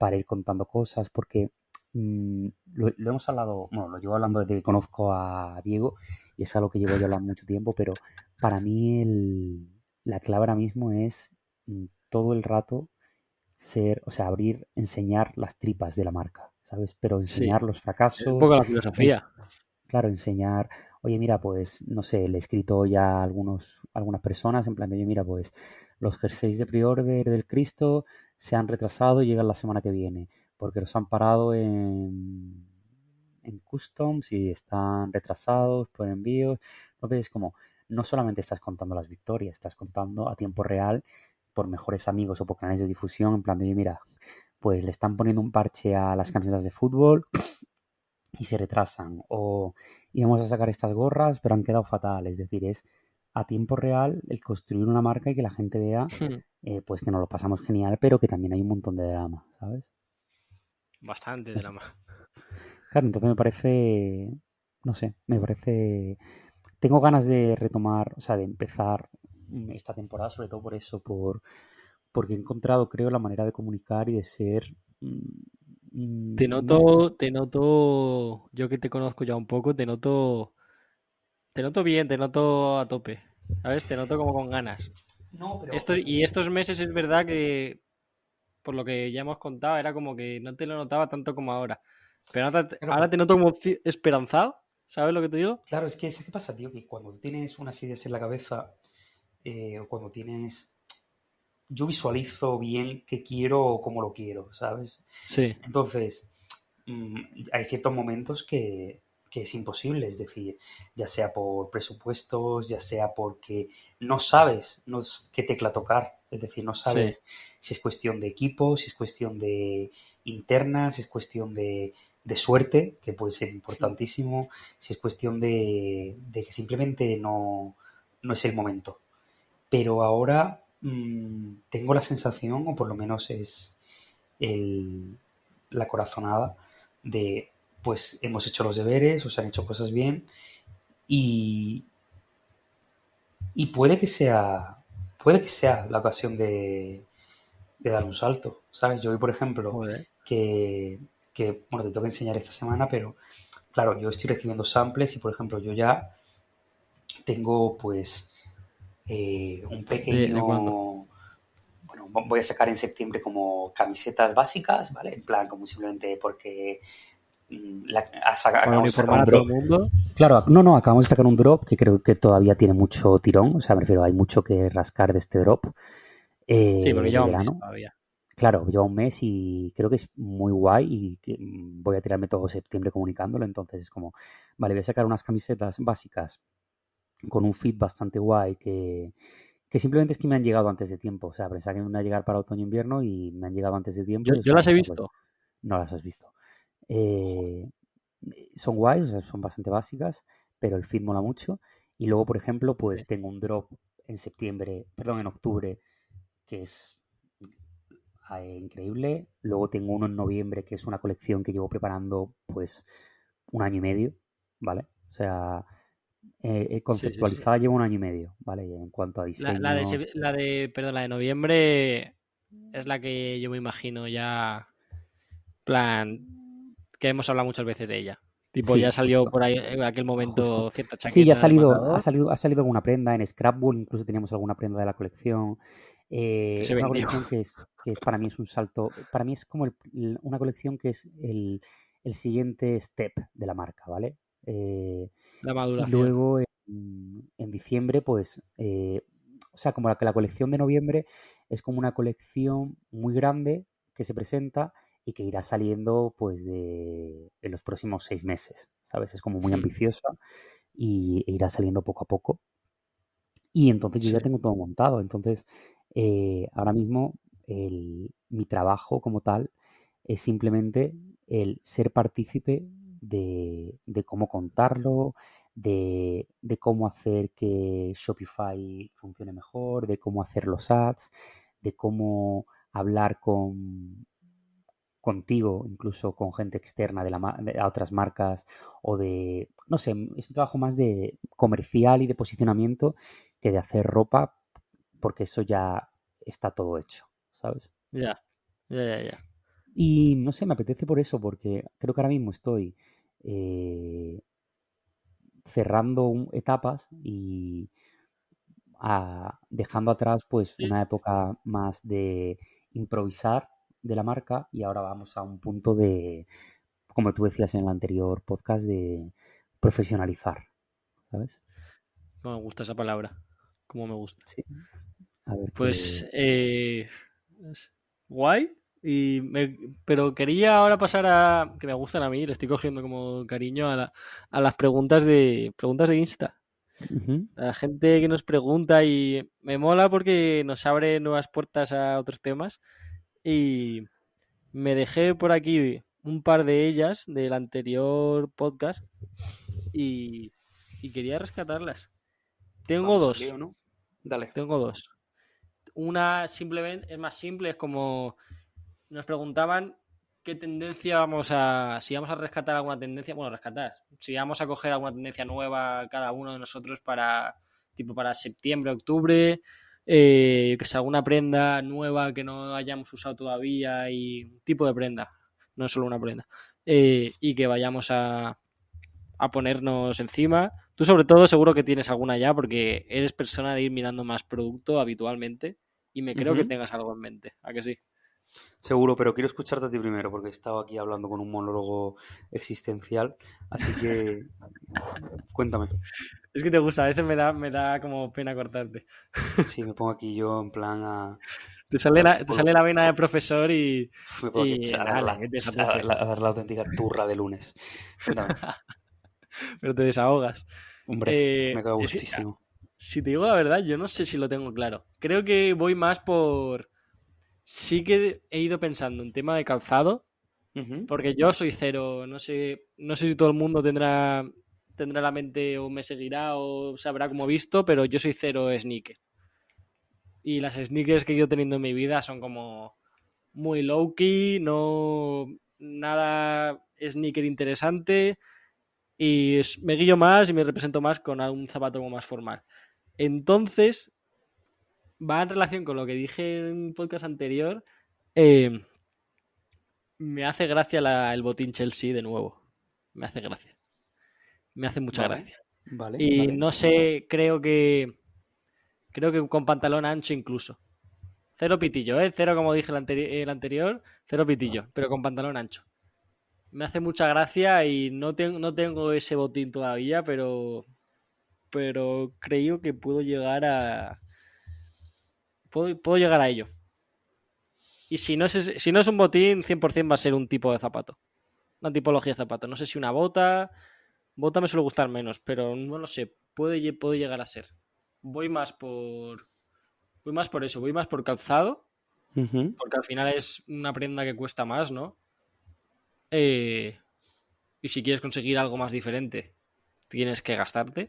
para ir contando cosas, porque mm, lo, hemos hablado, bueno, lo llevo hablando desde que conozco a Diego y es algo que llevo yo hablando mucho tiempo, pero para mí el, la clave ahora mismo es mm, todo el rato ser, o sea, abrir, enseñar las tripas de la marca, ¿sabes? Pero enseñar los fracasos. Un poco la filosofía. Claro, enseñar, oye, mira, pues, no sé, le he escrito ya a algunos, algunas personas en plan de, oye, mira, pues, los jerseys de pre-order del Cristo se han retrasado y llegan la semana que viene. porque los han parado en, en customs y están retrasados por envíos. Entonces es como, no solamente estás contando las victorias, estás contando a tiempo real por mejores amigos o por canales de difusión, en plan de, mira, pues le están poniendo un parche a las camisetas de fútbol y se retrasan. O íbamos a sacar estas gorras, pero han quedado fatal. Es decir, es a tiempo real el construir una marca y que la gente vea hmm. eh, pues que nos lo pasamos genial, pero que también hay un montón de drama, ¿sabes? Bastante drama. Claro, entonces me parece, no sé, me parece... Tengo ganas de retomar, o sea, de empezar esta temporada, sobre todo por eso, por porque he encontrado, creo, la manera de comunicar y de ser mm, Mm, te noto, te noto, yo que te conozco ya un poco, te noto, te noto bien, te noto a tope, ¿sabes? Te noto como con ganas. No, pero... y estos meses es verdad que, por lo que ya hemos contado, era como que no te lo notaba tanto como ahora. Pero ahora te, noto como esperanzado, ¿sabes lo que te digo? Claro, es que, ¿qué pasa, tío? Que cuando tienes unas ideas en la cabeza, eh, o cuando tienes yo visualizo bien qué quiero o cómo lo quiero, ¿sabes? Sí. Entonces, mm, hay ciertos momentos que, es imposible, es decir, ya sea por presupuestos, ya sea porque no sabes no, qué tecla tocar, es decir, no sabes si es cuestión de equipo, si es cuestión de interna, si es cuestión de, suerte, que puede ser importantísimo, si es cuestión de, de que simplemente no, no es el momento. Pero ahora Mm, tengo la sensación, o por lo menos es la corazonada, de pues hemos hecho los deberes, o se han hecho cosas bien y, y puede que sea puede que sea la ocasión de, dar un salto, ¿sabes? Yo hoy, por ejemplo, que, que, bueno, te tengo que enseñar esta semana, pero claro, yo estoy recibiendo samples y, por ejemplo, yo ya tengo pues eh, un pequeño... bueno, voy a sacar en septiembre como camisetas básicas, ¿vale? En plan, como simplemente porque acabamos de sacar un drop. Claro, no, no, acabamos de sacar un drop que creo que todavía tiene mucho tirón, o sea, me refiero, hay mucho que rascar de este drop. Eh, sí, porque lleva un mes todavía. Claro, lleva un mes y creo que es muy guay y que mm, voy a tirarme todo septiembre comunicándolo, entonces es como, vale, voy a sacar unas camisetas básicas con un feed bastante guay que, simplemente es que me han llegado antes de tiempo. O sea, pensaba que me iban a llegar para otoño-invierno y me han llegado antes de tiempo. Yo, las he visto. no las has visto. Eh, son guays, o sea, son bastante básicas, pero el feed mola mucho. Y luego, por ejemplo, pues tengo un drop en septiembre, perdón, en octubre, que es eh, increíble. Luego tengo uno en noviembre, que es una colección que llevo preparando pues un año y medio, ¿vale? O sea, eh, eh, conceptualizada lleva un año y medio, ¿vale? En cuanto a diseño. La, de, la de, perdón, la de noviembre es la que yo me imagino ya. plan. Que hemos hablado muchas veces de ella. Tipo, ya salió por ahí en aquel momento cierta chaqueta. Sí, ya ha salido, ha salido, ha salido alguna prenda en Scrapbook, incluso teníamos alguna prenda de la colección. Eh, es una colección que es, que es, para mí es un salto. Para mí es como una colección que es el, el siguiente step de la marca, ¿vale? Eh, la maduración. Luego en, diciembre, pues, eh, o sea, como la, que la colección de noviembre es como una colección muy grande que se presenta y que irá saliendo pues de, en los próximos seis meses, ¿sabes? Es como muy ambiciosa y e irá saliendo poco a poco. Y entonces yo ya tengo todo montado. Entonces, eh, ahora mismo mi trabajo como tal es simplemente el ser partícipe de, cómo contarlo, de, cómo hacer que Shopify funcione mejor, de cómo hacer los ads, de cómo hablar con contigo, incluso con gente externa de, la, otras marcas o de, no sé, es un trabajo más de comercial y de posicionamiento que de hacer ropa porque eso ya está todo hecho, ¿sabes? Ya, ya, ya, ya. Y no sé, me apetece por eso, porque creo que ahora mismo estoy eh, cerrando etapas y dejando atrás pues una época más de improvisar de la marca y ahora vamos a un punto de, como tú decías en el anterior podcast, de profesionalizar, ¿sabes? No me gusta esa palabra, como me gusta. Sí. pues, eh, guay, Y pero quería ahora pasar a. que me gustan a mí, le estoy cogiendo como cariño a, a las preguntas de. preguntas de Insta. La gente que nos pregunta y me mola porque nos abre nuevas puertas a otros temas. Y me dejé por aquí un par de ellas del anterior podcast y, quería rescatarlas. Tengo dos. Dale. Tengo dos. Una simplemente es más simple, es como nos preguntaban qué tendencia vamos a. Si vamos a rescatar alguna tendencia. Bueno, rescatar. Si vamos a coger alguna tendencia nueva cada uno de nosotros para. Tipo para septiembre, octubre. Eh, que sea alguna prenda nueva que no hayamos usado todavía y un tipo de prenda, no solo una prenda. Eh, y que vayamos a, a ponernos encima. Tú sobre todo seguro que tienes alguna ya porque eres persona de ir mirando más producto habitualmente y me creo que tengas algo en mente. ¿A que sí? Seguro, pero quiero escucharte a ti primero porque he estado aquí hablando con un monólogo existencial, así que cuéntame. Es que te gusta, a veces me da, me da como pena cortarte. Sí, me pongo aquí yo en plan a... Te sale, la, te sale la vena de profesor y... y a, dar la, a, dar la, auténtica turra de lunes. Cuéntame. pero te desahogas. Hombre, eh, me cago gustísimo. Si te digo la verdad, yo no sé si lo tengo claro. Creo que voy más por sí que he ido pensando en tema de calzado, porque yo soy cero, no sé, no sé si todo el mundo tendrá, tendrá la mente o me seguirá o sabrá como visto, pero yo soy cero sneaker. Y las sneakers que ido teniendo en mi vida son como muy low key, no nada sneaker interesante y me guillo más y me represento más con un zapato como más formal. Entonces, va en relación con lo que dije en un podcast anterior. Eh, me hace gracia el botín Chelsea de nuevo. Me hace gracia. Me hace mucha gracia. Vale, y no sé, creo que. Creo que con pantalón ancho incluso. Cero pitillo, ¿eh? Cero como dije el, anterior, cero pitillo, pero con pantalón ancho. Me hace mucha gracia y no, no tengo ese botín todavía, pero. Pero creo que puedo llegar a, puedo, llegar a ello. Y si no, es, si no es un botín, 100% va a ser un tipo de zapato. Una tipología de zapato. No sé si una bota. Bota me suele gustar menos, pero no lo sé. Puede, puede llegar a ser. Voy más por. Voy más por eso. Voy más por calzado. Porque al final es una prenda que cuesta más, ¿no? Eh, y si quieres conseguir algo más diferente, tienes que gastarte.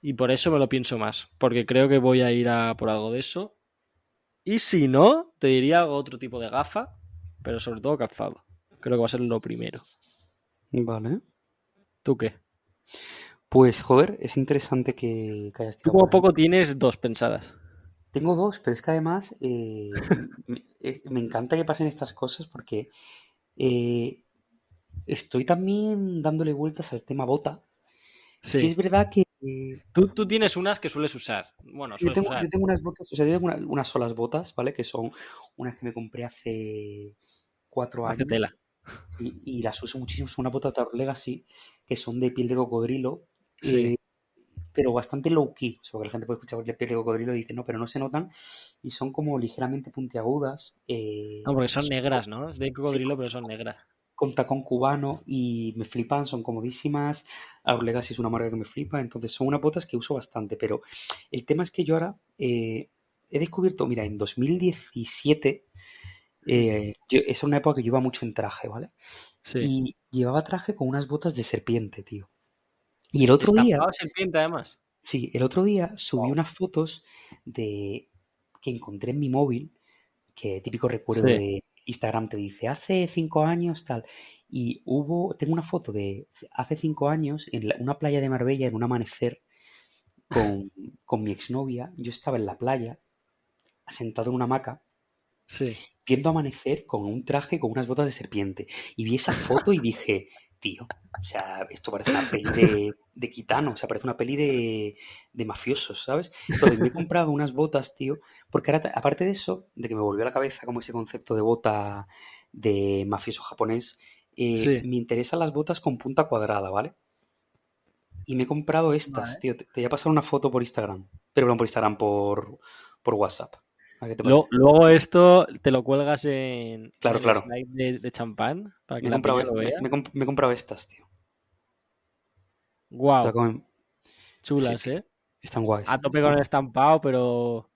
Y por eso me lo pienso más. Porque creo que voy a ir a por algo de eso. Y si no, te diría otro tipo de gafa, pero sobre todo calzado. Creo que va a ser lo primero. Vale. ¿Tú qué? Pues, joder, es interesante que, que hayas Tú como poco tienes dos pensadas. Tengo dos, pero es que además eh, eh, me, encanta que pasen estas cosas porque eh, estoy también dándole vueltas al tema bota. sí es verdad que Tú, tienes unas que sueles usar. Bueno, yo tengo, yo tengo unas botas, o sea, yo tengo unas solas botas, ¿vale? Que son unas que me compré hace cuatro años. tela. Sí, y las uso muchísimo. Son una bota Tour Legacy, que son de piel de cocodrilo. Sí. Eh, pero bastante low key. O sea, que la gente puede escuchar piel de cocodrilo y dice, no, pero no se notan. Y son como ligeramente puntiagudas. Eh, no, porque son negras, ¿no? Es de cocodrilo, pero son negras con tacón cubano y me flipan, son comodísimas. Our Legacy es una marca que me flipa, entonces son unas botas que uso bastante. Pero el tema es que yo ahora eh, he descubierto, mira, en 2017, eh, es una época que yo iba mucho en traje, ¿vale? Sí. Y llevaba traje con unas botas de serpiente, tío. Y el otro día. serpiente, además. Sí, el otro día subí unas fotos de que encontré en mi móvil, que típico recuerdo de Instagram te dice hace cinco años tal. Y hubo, tengo una foto de hace cinco años en una playa de Marbella en un amanecer con, con mi exnovia. Yo estaba en la playa, sentado en una hamaca, sí. Viendo amanecer con un traje con unas botas de serpiente. Y vi esa foto y dije, tío, o sea, esto parece una peli de, de o sea, parece una peli de, de mafiosos, ¿sabes? Entonces me he comprado unas botas, tío, porque ahora, aparte de eso, de que me volvió a la cabeza como ese concepto de bota de mafioso japonés, eh, me interesan las botas con punta cuadrada, ¿vale? Y me he comprado estas, tío. Te, voy a pasar una foto por Instagram. Pero bueno, por Instagram, por, por WhatsApp. Luego esto te lo cuelgas en, claro, claro. de, de, champán para que me, he comprado, lo vea. Me, he comprado estas, tío. Guau. Chulas, ¿eh? Están guays. A tope con el estampado, pero...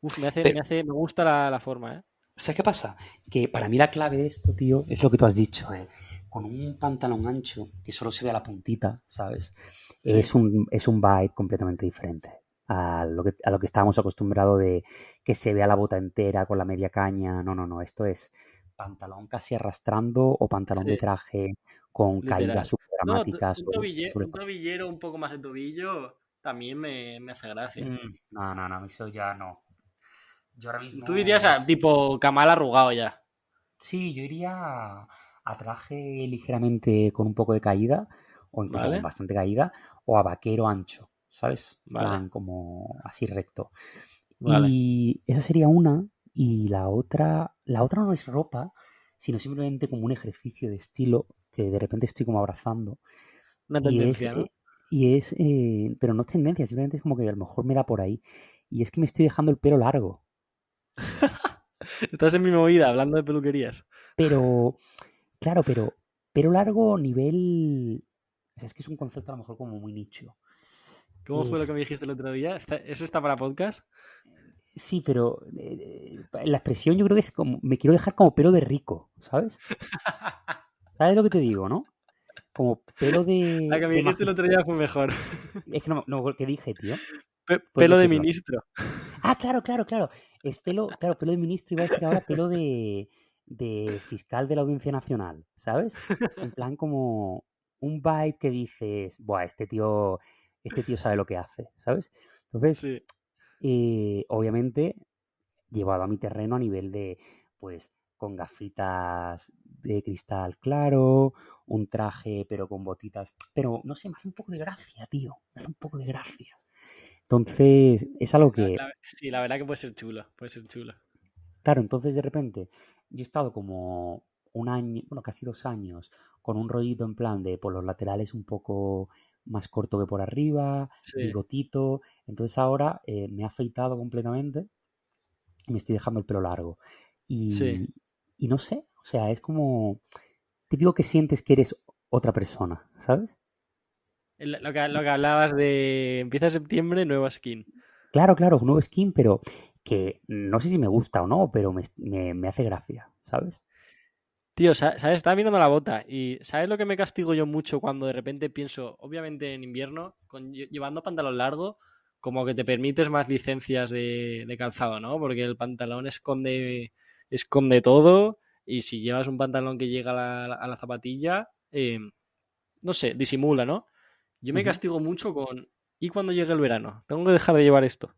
Uf, me, hace, me, hace, me gusta la, la forma, ¿eh? ¿Sabes qué pasa? Que para mí la clave de esto, tío, es lo que tú has dicho, ¿eh? con un pantalón ancho que solo se ve a la puntita, ¿sabes? Es, un, es un vibe completamente diferente a lo, que, a lo que estábamos acostumbrados de que se vea la bota entera con la media caña. No, no, no, esto es pantalón casi arrastrando o pantalón de traje con caídas súper dramáticas. un, tobillero, un, poco más de tobillo también me, me hace gracia. Mm, no, no, no, eso ya no. Yo ahora mismo... Tú dirías tipo camal arrugado ya. Sí, yo iría a traje ligeramente con un poco de caída, o incluso con bastante caída, o a vaquero ancho, ¿sabes? Vale. como así recto. Y esa sería una, y la otra, la otra no es ropa, sino simplemente como un ejercicio de estilo que de repente estoy como abrazando. Una tendencia, y es, y es eh, pero no es tendencia, simplemente es como que a lo mejor me da por ahí. Y es que me estoy dejando el pelo largo. Estás en mi movida hablando de peluquerías. Pero Claro, pero pero largo nivel... O sea, es que es un concepto a lo mejor como muy nicho. ¿Cómo fue lo que me dijiste el otro día? ¿Eso está para podcast? Sí, pero eh, la expresión yo creo que es como... Me quiero dejar como pelo de rico, ¿sabes? ¿Sabes lo que te digo, no? Como pelo de... La que me dijiste el otro día fue mejor. Es que no, no ¿qué dije, tío? pelo de ministro. Ah, claro, claro, claro. Es pelo, claro, pelo de ministro, iba a decir ahora pelo de de fiscal de la Audiencia Nacional, ¿sabes? En plan como un vibe que dices, buah, este tío, este tío sabe lo que hace, ¿sabes? Entonces, eh, obviamente, llevado a mi terreno a nivel de, pues, con gafitas de cristal claro, un traje pero con botitas, pero no sé, me hace un poco de gracia, tío, me hace un poco de gracia. Entonces, es algo que... sí, la verdad que puede ser chulo, puede ser chulo. Claro, entonces de repente yo he estado como un año, bueno, casi dos años, con un rollito en plan de por los laterales un poco más corto que por arriba, bigotito. Entonces ahora eh, me he afeitado completamente y me estoy dejando el pelo largo. Y, y no sé, o sea, es como típico que sientes que eres otra persona, ¿sabes? Lo que, lo que hablabas de empieza septiembre, nueva skin. Claro, claro, nuevo skin, pero que no sé si me gusta o no, pero me, me, hace gracia, ¿sabes? Tío, ¿sabes? Estaba mirando la bota y ¿sabes lo que me castigo yo mucho cuando de repente pienso, obviamente en invierno, con, llevando pantalón largo, como que te permites más licencias de, calzado, ¿no? Porque el pantalón esconde, esconde todo y si llevas un pantalón que llega a la, zapatilla, em, no sé, disimula, ¿no? Yo me castigo mucho con, ¿y cuando llegue el verano? Tengo que dejar de llevar esto.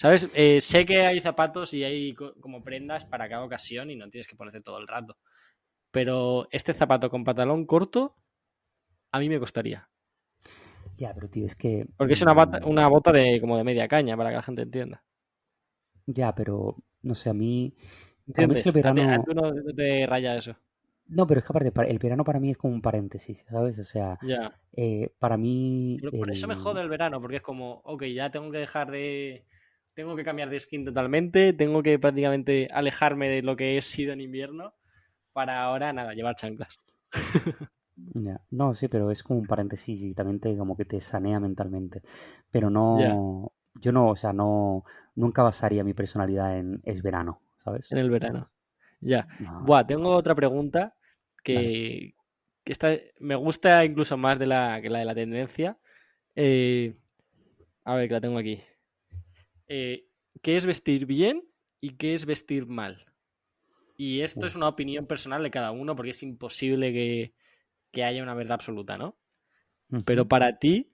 ¿Sabes? Eh, sé que hay zapatos y hay como prendas para cada ocasión y no tienes que ponerte todo el rato. Pero este zapato con pantalón corto, a mí me costaría. Ya, pero tío, es que. Porque es una bota, una bota de como de media caña, para que la gente entienda. Ya, pero no sé, a mí. ¿Entiendes? el verano... no te raya eso. No, pero es que aparte, el verano para mí es como un paréntesis, ¿sabes? O sea, ya. Eh, para mí. Por, eso me jode el verano, porque es como, ok, ya tengo que dejar de tengo que cambiar de skin totalmente, tengo que prácticamente alejarme de lo que he sido en invierno para ahora, nada, llevar chanclas. No, sí, pero es como un paréntesis y también te, como que te sanea mentalmente. Pero no, yo no, o sea, no, nunca basaría mi personalidad en es verano, ¿sabes? En el verano. Ya. Buah, tengo otra pregunta que, me gusta incluso más de la, que la de la tendencia. Eh, a ver, que la tengo aquí. Eh, qué es vestir bien y qué es vestir mal. Y esto es una opinión personal de cada uno porque es imposible que, haya una verdad absoluta, ¿no? Pero para ti,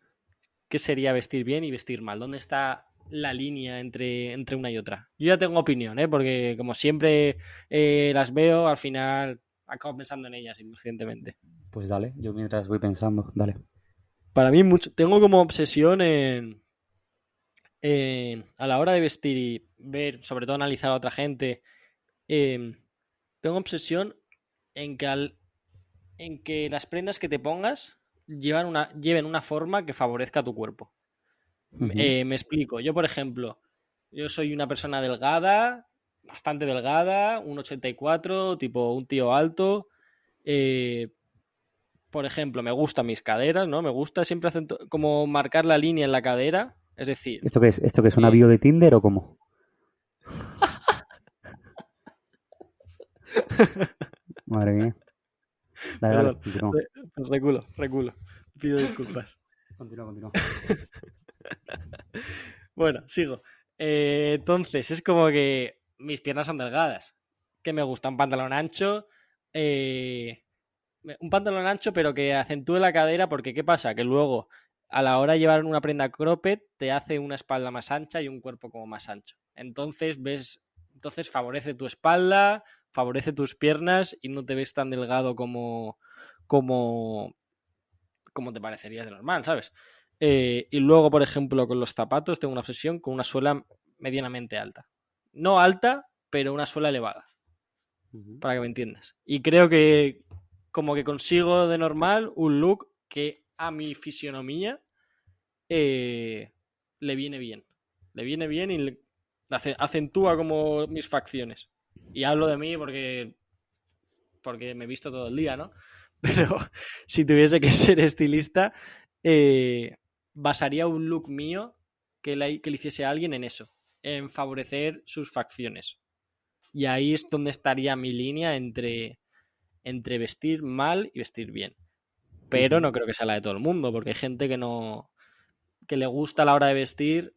¿qué sería vestir bien y vestir mal? ¿Dónde está la línea entre, entre una y otra? Yo ya tengo opinión, ¿eh? Porque como siempre eh, las veo, al final acabo pensando en ellas inconscientemente. Pues dale, yo mientras voy pensando, dale. Para mí, mucho, tengo como obsesión en, eh, a la hora de vestir y ver, sobre todo analizar a otra gente, em, tengo obsesión en que, en que las prendas que te pongas llevan una, lleven una forma que favorezca a tu cuerpo. Eh, me explico. Yo, por ejemplo, Yo soy una persona delgada, bastante delgada, un 84, tipo un tío alto. Eh, por ejemplo, me gustan mis caderas, ¿no? Me gusta siempre como marcar la línea en la cadera. Es decir. ¿Esto qué es? ¿Esto que es una bio de Tinder o cómo? Madre mía. Dale, dale, reculo, reculo. Pido disculpas. Continúa, continúa. bueno, sigo. Eh, entonces, es como que mis piernas son delgadas. Que me gusta un pantalón ancho. Eh, un pantalón ancho, pero que acentúe la cadera, porque ¿qué pasa? Que luego, a la hora de llevar una prenda cropped, te hace una espalda más ancha y un cuerpo como más ancho. Entonces, ves. Entonces favorece tu espalda, favorece tus piernas y no te ves tan delgado como. como. como te parecería de normal, ¿sabes? Eh, y luego, por ejemplo, con los zapatos tengo una obsesión con una suela medianamente alta. No alta, pero una suela elevada. Para que me entiendas. Y creo que como que consigo de normal un look que a mi fisionomía eh, le viene bien. Le viene bien y le acentúa como mis facciones. Y hablo de mí porque, porque me he visto todo el día, ¿no? Pero si tuviese que ser estilista, eh, basaría un look mío que le, que le hiciese a alguien en eso, en favorecer sus facciones. Y ahí es donde estaría mi línea entre, entre vestir mal y vestir bien. Pero no creo que sea la de todo el mundo, porque hay gente que no. que le gusta a la hora de vestir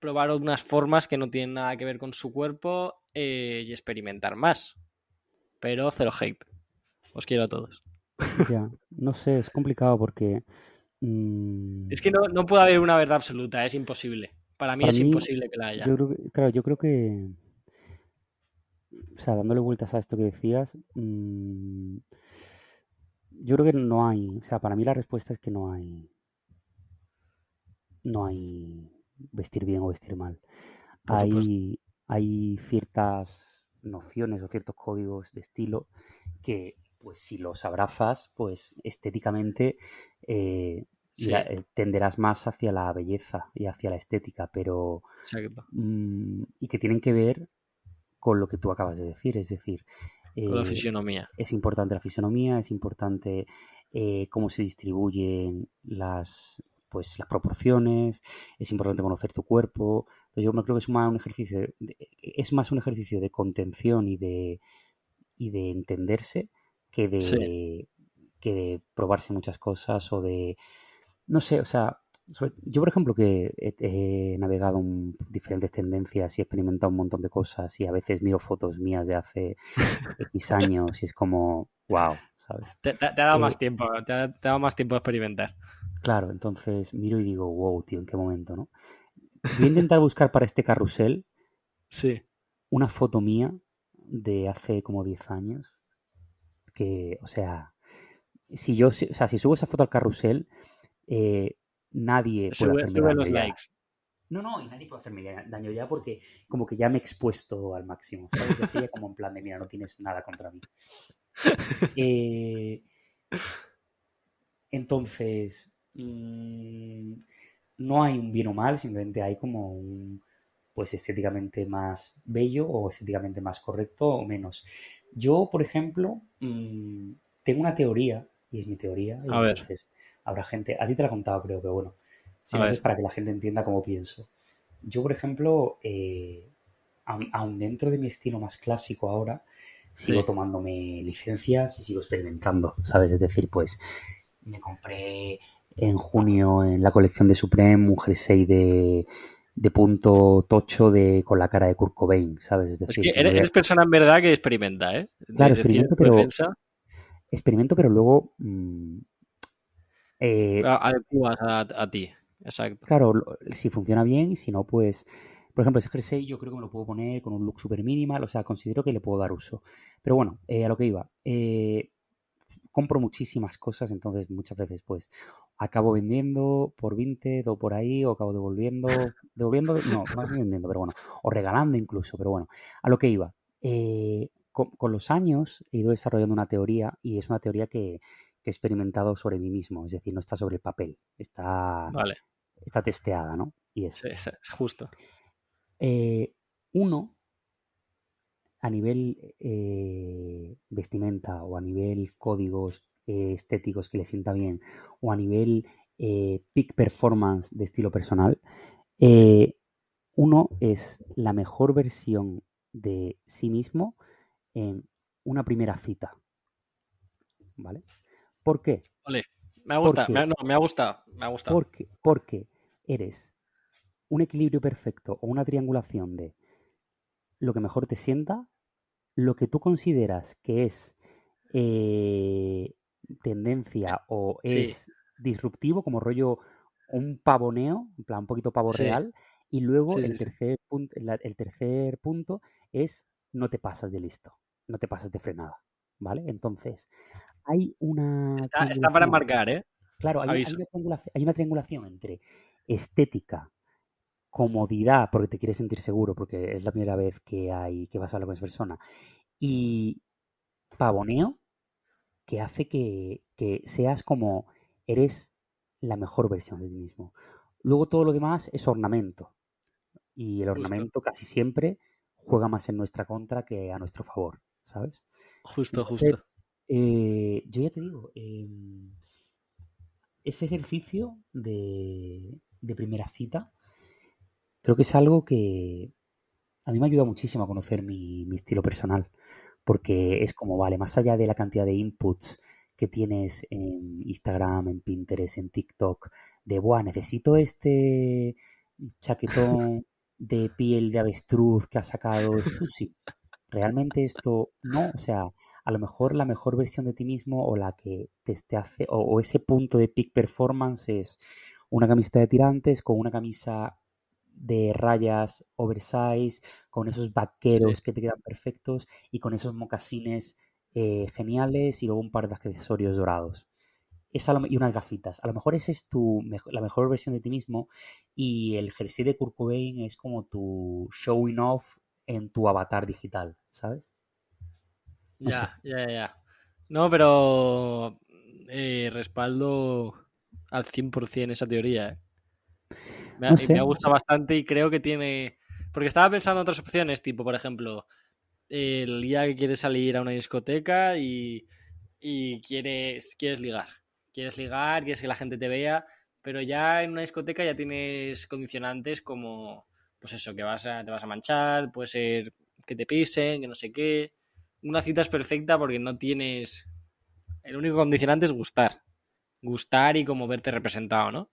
probar unas formas que no tienen nada que ver con su cuerpo eh, y experimentar más. Pero cero hate. Os quiero a todos. Ya, no sé, es complicado porque Mm. Es que no, puede haber una verdad absoluta, es imposible. Para mí es imposible que la haya. claro, yo creo que. O sea, dándole vueltas a esto que decías, mm, yo creo que no hay. O sea, para mí la respuesta es que no hay. No hay vestir bien o vestir mal. hay, hay ciertas nociones o ciertos códigos de estilo que, pues si los abrazas, pues estéticamente eh, eh, tenderás más hacia la belleza y hacia la estética, pero... Mm, y que tienen que ver con lo que tú acabas de decir, es decir... con la eh, fisionomía. Es importante la fisionomía, es importante eh, cómo se distribuyen las, pues, las proporciones, es importante conocer tu cuerpo. yo me creo que es más un ejercicio, de, es más un ejercicio de contención y de, y de entenderse que de, que de probarse muchas cosas o de no sé, o sea, yo por ejemplo que he, navegado en diferentes tendencias y he experimentado un montón de cosas y a veces miro fotos mías de hace X años y es como, wow, ¿sabes? Te, ha dado más eh, tiempo, te ha, dado más tiempo a experimentar. Claro, entonces miro y digo, wow, tío, ¿en qué momento, no? Voy a intentar buscar para este carrusel sí. una foto mía de hace como 10 años que, o sea, si yo, o sea, si subo esa foto al carrusel eh, nadie puede hacerme daño ya. No, no, y nadie puede hacerme daño ya porque como que ya me he expuesto al máximo, ¿sabes? Sería como en plan de, mira, no tienes nada contra mí. Eh, entonces, mm, no hay un bien o mal, simplemente hay como un, pues estéticamente más bello o estéticamente más correcto o menos. Yo, por ejemplo, mm, tengo una teoría, y es mi teoría, y entonces habrá gente, a ti te la he contado creo, pero bueno, es para que la gente entienda cómo pienso. Yo, por ejemplo, eh, aun, dentro de mi estilo más clásico ahora, sigo tomándome licencias y sigo experimentando, ¿sabes? Es decir, pues me compré en junio en la colección de Supreme un jersey de, de punto tocho de con la cara de Kurt Cobain, ¿sabes? Es, decir, que eres, persona en verdad que experimenta, ¿eh? claro, experimento, pero, experimento, pero luego mm, eh, adecuas a, ti, exacto. Claro, si funciona bien y si no, pues... Por ejemplo, ese jersey yo creo que me lo puedo poner con un look súper minimal, o sea, considero que le puedo dar uso. Pero bueno, eh, a lo que iba. Eh, compro muchísimas cosas, entonces muchas veces pues acabo vendiendo por Vinted o por ahí, o acabo devolviendo, devolviendo, no, más vendiendo, pero bueno, o regalando incluso, pero bueno, a lo que iba. con, con, los años he ido desarrollando una teoría y es una teoría que, que he experimentado sobre mí mismo, es decir, no está sobre el papel, está, está testeada, ¿no? Y es, es, justo. Eh, uno, a nivel eh, vestimenta o a nivel códigos eh, estéticos que le sienta bien o a nivel peak performance de estilo personal, uno es la mejor versión de sí mismo en una primera cita. ¿Vale? ¿Por qué? me ha gustado, me, ha, gustado, me ha gustado. Porque, porque eres un equilibrio perfecto o una triangulación de lo que mejor te sienta, lo que tú consideras que es eh, tendencia o es disruptivo, como rollo un pavoneo, en plan un poquito pavo real, y luego el, tercer punto, el tercer punto es no te pasas de listo, no te pasas de frenada, ¿vale? Entonces, hay una... Está, para marcar, ¿eh? Claro, hay, una triangulación, entre estética, comodidad, porque te quieres sentir seguro, porque es la primera vez que hay que vas a hablar con esa persona, y pavoneo, que hace que, seas como eres la mejor versión de ti mismo. Luego todo lo demás es ornamento. Y el ornamento casi siempre juega más en nuestra contra que a nuestro favor, ¿sabes? Justo, justo. Eh, yo ya te digo, em, ese ejercicio de, primera cita creo que es algo que a mí me ayuda muchísimo a conocer mi, estilo personal, porque es como, vale, más allá de la cantidad de inputs que tienes en Instagram, en Pinterest, en TikTok, de, buah, necesito este chaquetón de piel de avestruz que ha sacado Stussy. Realmente esto no, o sea, a lo mejor la mejor versión de ti mismo o la que te, hace, o, ese punto de peak performance es una camiseta de tirantes con una camisa de rayas oversize, con esos vaqueros que te quedan perfectos y con esos mocasines eh, geniales y luego un par de accesorios dorados. y unas gafitas. A lo mejor esa es tu, la mejor versión de ti mismo y el jersey de Kurt Cobain es como tu showing off en tu avatar digital, ¿sabes? Ya, ya, ya. No, pero eh, respaldo al 100% esa teoría. ¿eh? Me, ha, gustado bastante y creo que tiene... Porque estaba pensando en otras opciones, tipo, por ejemplo, el día que quieres salir a una discoteca y, y quieres, quieres ligar. Quieres ligar, quieres que la gente te vea, pero ya en una discoteca ya tienes condicionantes como, pues eso, que vas a, te vas a manchar, puede ser que te pisen, que no sé qué una cita es perfecta porque no tienes. El único condicionante es gustar. Gustar y como verte representado, ¿no?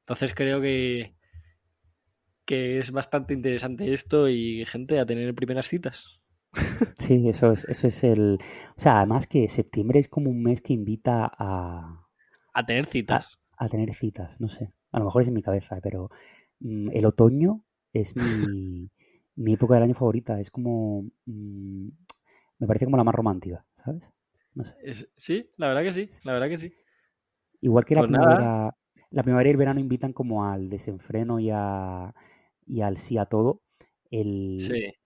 Entonces creo que. que es bastante interesante esto y gente a tener primeras citas. Sí, eso es, eso es el. O sea, además que septiembre es como un mes que invita a. A tener citas. A, tener citas, no sé. A lo mejor es en mi cabeza, pero mm, el otoño es mi, mi época del año favorita. Es como. Mm, me parece como la más romántica, ¿sabes? No sé. sí, la verdad que sí, la verdad que sí. Igual que la pues primavera, la primavera y el verano invitan como al desenfreno y, a, y al sí a todo. El,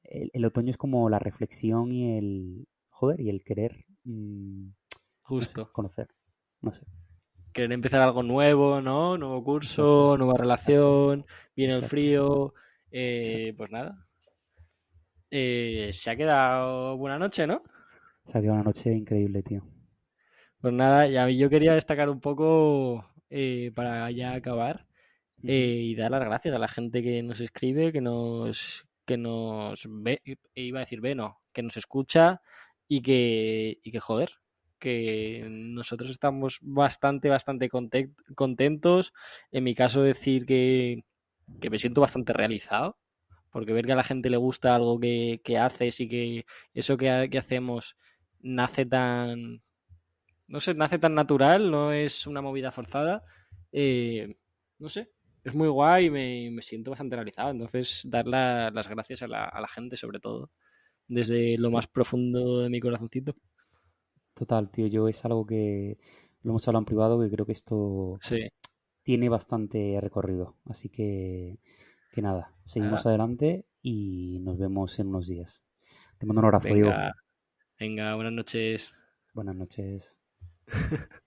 el, otoño es como la reflexión y el joder y el querer mm, justo conocer. No sé. Querer empezar algo nuevo, ¿no? Nuevo curso, nueva relación, viene el frío. Eh, pues nada, eh, se ha quedado buena noche, ¿no? Se ha quedado una noche increíble, tío. Pues nada, ya yo quería destacar un poco eh, para ya acabar eh, y dar las gracias a la gente que nos escribe, que nos que nos ve, iba a decir ve, no, que nos escucha y que, y que joder, que nosotros estamos bastante, bastante contentos. En mi caso decir que, que me siento bastante realizado porque ver que a la gente le gusta algo que, haces y que eso que, hacemos nace tan, no sé, nace tan natural, no es una movida forzada, eh, no sé, es muy guay y me, siento bastante realizado. Entonces, dar las gracias a la, a la, gente, sobre todo, desde lo más profundo de mi corazoncito. Total, tío, yo es algo que lo hemos hablado en privado, que creo que esto tiene bastante recorrido. Así que que nada, seguimos adelante y nos vemos en unos días. Te mando un abrazo, venga, Venga, buenas noches. Buenas noches.